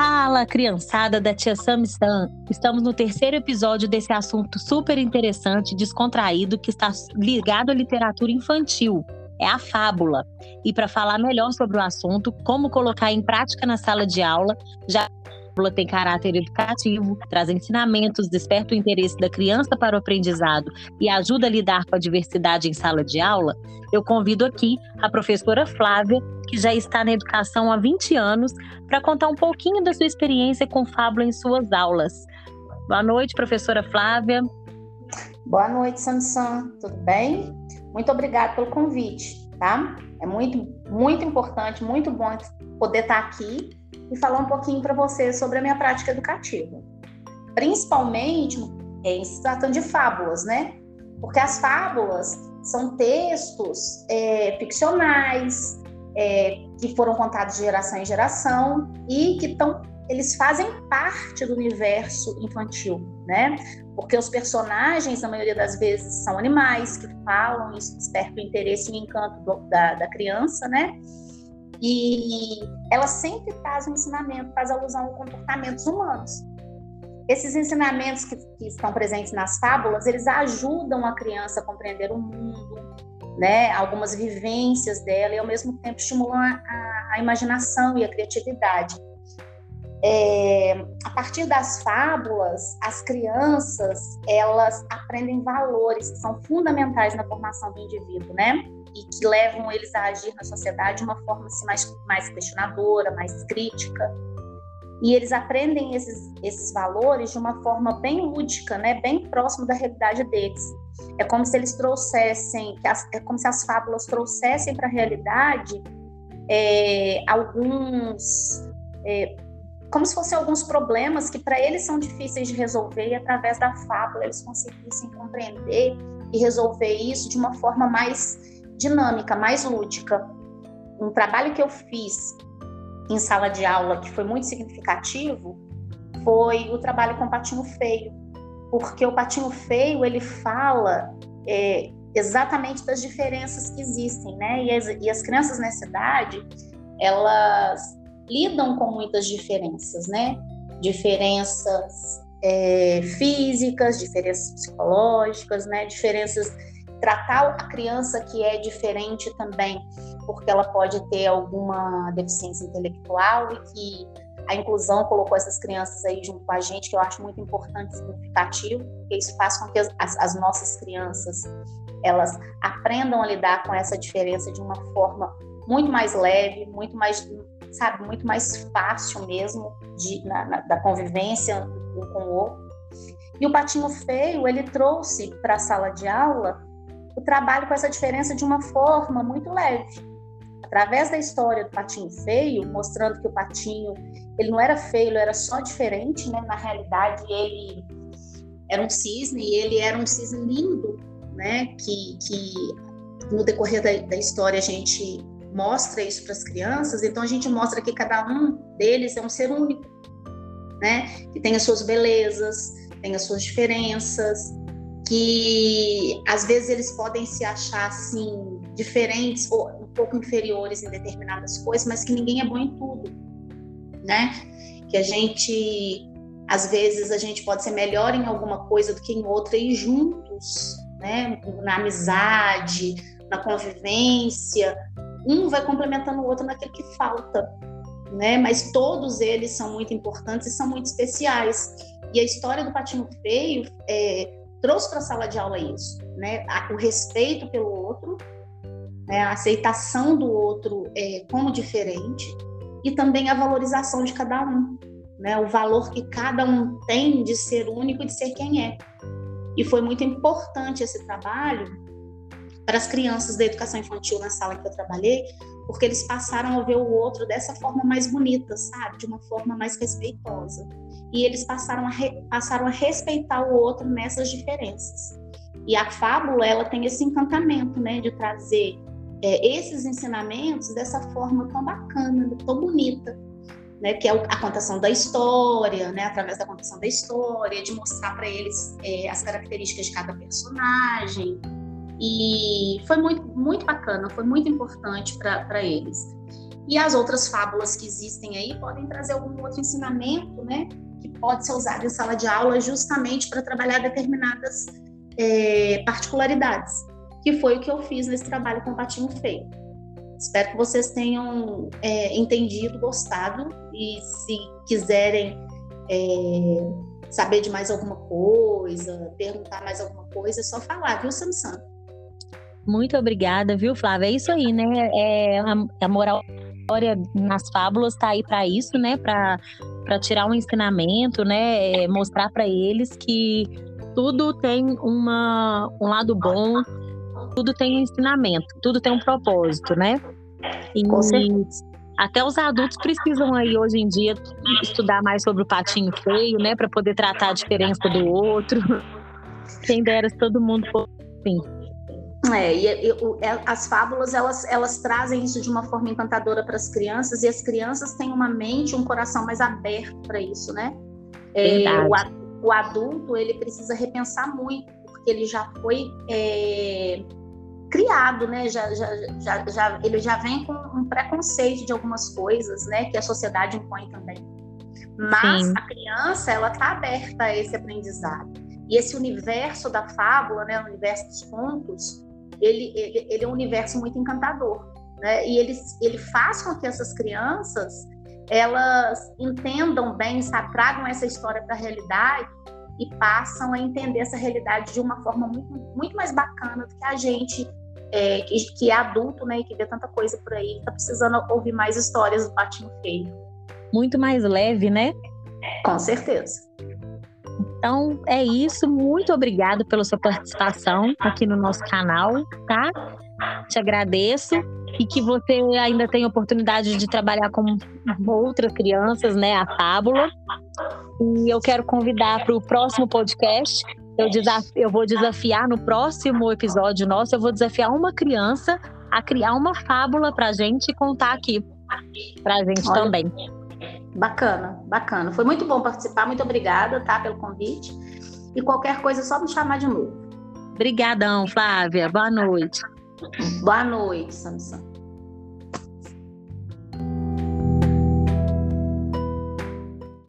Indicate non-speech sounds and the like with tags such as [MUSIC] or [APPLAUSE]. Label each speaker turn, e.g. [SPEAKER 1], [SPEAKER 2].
[SPEAKER 1] Fala, criançada da Tia Sam Sam. Estamos no terceiro episódio desse assunto super interessante, descontraído, que está ligado à literatura infantil. É a fábula. E para falar melhor sobre o assunto, como colocar em prática na sala de aula, já fábula tem caráter educativo, traz ensinamentos, desperta o interesse da criança para o aprendizado e ajuda a lidar com a diversidade em sala de aula, eu convido aqui a professora Flávia, que já está na educação há 20 anos, para contar um pouquinho da sua experiência com fábula em suas aulas. Boa noite, professora Flávia.
[SPEAKER 2] Boa noite, Samson. Tudo bem? Muito obrigada pelo convite, tá? É muito, muito importante, muito bom poder estar aqui e falar um pouquinho para você sobre a minha prática educativa. Principalmente em se tratando de fábulas, né? Porque as fábulas são textos é, ficcionais é, que foram contados de geração em geração e que estão eles fazem parte do universo infantil, né? Porque os personagens, na maioria das vezes, são animais que falam, isso desperta o interesse e o encanto do, da, da criança, né? E ela sempre traz um ensinamento, faz alusão a comportamentos humanos. Esses ensinamentos que, que, estão presentes nas fábulas, eles ajudam a criança a compreender o mundo, né, algumas vivências dela e ao mesmo tempo estimulam a, a, a imaginação e a criatividade. É, a partir das fábulas, as crianças elas aprendem valores que são fundamentais na formação do indivíduo, né? E que levam eles a agir na sociedade de uma forma assim, mais, mais questionadora, mais crítica. E eles aprendem esses, esses valores de uma forma bem lúdica, né? bem próximo da realidade deles. É como se eles trouxessem, é como se as fábulas trouxessem para a realidade é, alguns. É, como se fossem alguns problemas que para eles são difíceis de resolver e através da fábula eles conseguissem compreender e resolver isso de uma forma mais dinâmica, mais lúdica. Um trabalho que eu fiz em sala de aula que foi muito significativo foi o trabalho com o patinho feio, porque o patinho feio ele fala é, exatamente das diferenças que existem, né? E as, e as crianças nessa idade elas lidam com muitas diferenças, né? Diferenças é, físicas, diferenças psicológicas, né? Diferenças tratar a criança que é diferente também, porque ela pode ter alguma deficiência intelectual e que a inclusão colocou essas crianças aí junto com a gente, que eu acho muito importante e significativo, porque isso faz com que as, as nossas crianças elas aprendam a lidar com essa diferença de uma forma muito mais leve, muito mais, sabe, muito mais fácil mesmo de, na, na, da convivência um com o outro. E o patinho feio, ele trouxe para a sala de aula o trabalho com essa diferença de uma forma muito leve. Através da história do patinho feio, mostrando que o patinho ele não era feio, ele era só diferente, né? Na realidade, ele era um cisne e ele era um cisne lindo, né? Que, que no decorrer da, da história a gente mostra isso para as crianças. Então a gente mostra que cada um deles é um ser único, né? Que tem as suas belezas, tem as suas diferenças, que às vezes eles podem se achar assim diferentes ou um pouco inferiores em determinadas coisas, mas que ninguém é bom em tudo, né? Que a gente às vezes a gente pode ser melhor em alguma coisa do que em outra e juntos, né? Na amizade, na convivência, um vai complementando o outro naquilo que falta, né? Mas todos eles são muito importantes e são muito especiais. E a história do patinho feio é, trouxe para a sala de aula isso, né? O respeito pelo outro, né? a aceitação do outro é, como diferente e também a valorização de cada um, né? O valor que cada um tem de ser único de ser quem é. E foi muito importante esse trabalho para as crianças da educação infantil na sala que eu trabalhei, porque eles passaram a ver o outro dessa forma mais bonita, sabe? De uma forma mais respeitosa e eles passaram a, re, passaram a respeitar o outro nessas diferenças. E a fábula ela tem esse encantamento, né, de trazer é, esses ensinamentos dessa forma tão bacana, tão bonita, né, que é a contação da história, né, através da contação da história, de mostrar para eles é, as características de cada personagem, E foi muito, muito bacana, foi muito importante para eles. E as outras fábulas que existem aí podem trazer algum outro ensinamento, né? Que pode ser usado em sala de aula justamente para trabalhar determinadas é, particularidades, que foi o que eu fiz nesse trabalho com o Patinho Feio. Espero que vocês tenham é, entendido, gostado e se quiserem é, saber de mais alguma coisa, perguntar mais alguma coisa, é só falar, viu, Samsung?
[SPEAKER 1] Muito obrigada, viu, Flávia? É isso aí, né? É, a, a moral nas fábulas está aí para isso, né? Para tirar um ensinamento, né? É, mostrar para eles que tudo tem uma, um lado bom, tudo tem ensinamento, tudo tem um propósito, né? E até os adultos precisam aí hoje em dia estudar mais sobre o patinho feio, né, para poder tratar a diferença do outro. [LAUGHS] Quem dera se todo mundo fosse assim.
[SPEAKER 2] É, e, e, é, as fábulas elas, elas trazem isso de uma forma encantadora para as crianças e as crianças têm uma mente, um coração mais aberto para isso, né? É, o, o, adulto ele precisa repensar muito porque ele já foi é, criado, né? Já, já, já, já, ele já vem com um preconceito de algumas coisas, né? Que a sociedade impõe também. Mas Sim. a criança, ela está aberta a esse aprendizado. E esse universo da fábula, né? O universo dos contos, ele, ele, ele é um universo muito encantador, né? E ele, ele faz com que essas crianças elas entendam bem, sabe, tragam essa história para a realidade e passam a entender essa realidade de uma forma muito, muito mais bacana do que a gente é, que, que, é adulto, né, e que vê tanta coisa por aí, tá precisando ouvir mais histórias do patinho feio.
[SPEAKER 1] Muito mais leve, né?
[SPEAKER 2] Com certeza.
[SPEAKER 1] Então é isso. Muito obrigado pela sua participação aqui no nosso canal, tá? Te agradeço e que você ainda tenha oportunidade de trabalhar com outras crianças, né? A fábula. E eu quero convidar para o próximo podcast eu, desaf... eu vou desafiar no próximo episódio nosso, eu vou desafiar uma criança a criar uma fábula pra gente e contar aqui pra gente Olha, também.
[SPEAKER 2] Bacana, bacana. Foi muito bom participar, muito obrigada, tá, pelo convite. E qualquer coisa, é só me chamar de novo.
[SPEAKER 1] Obrigadão, Flávia. Boa noite.
[SPEAKER 2] Boa noite, Samson.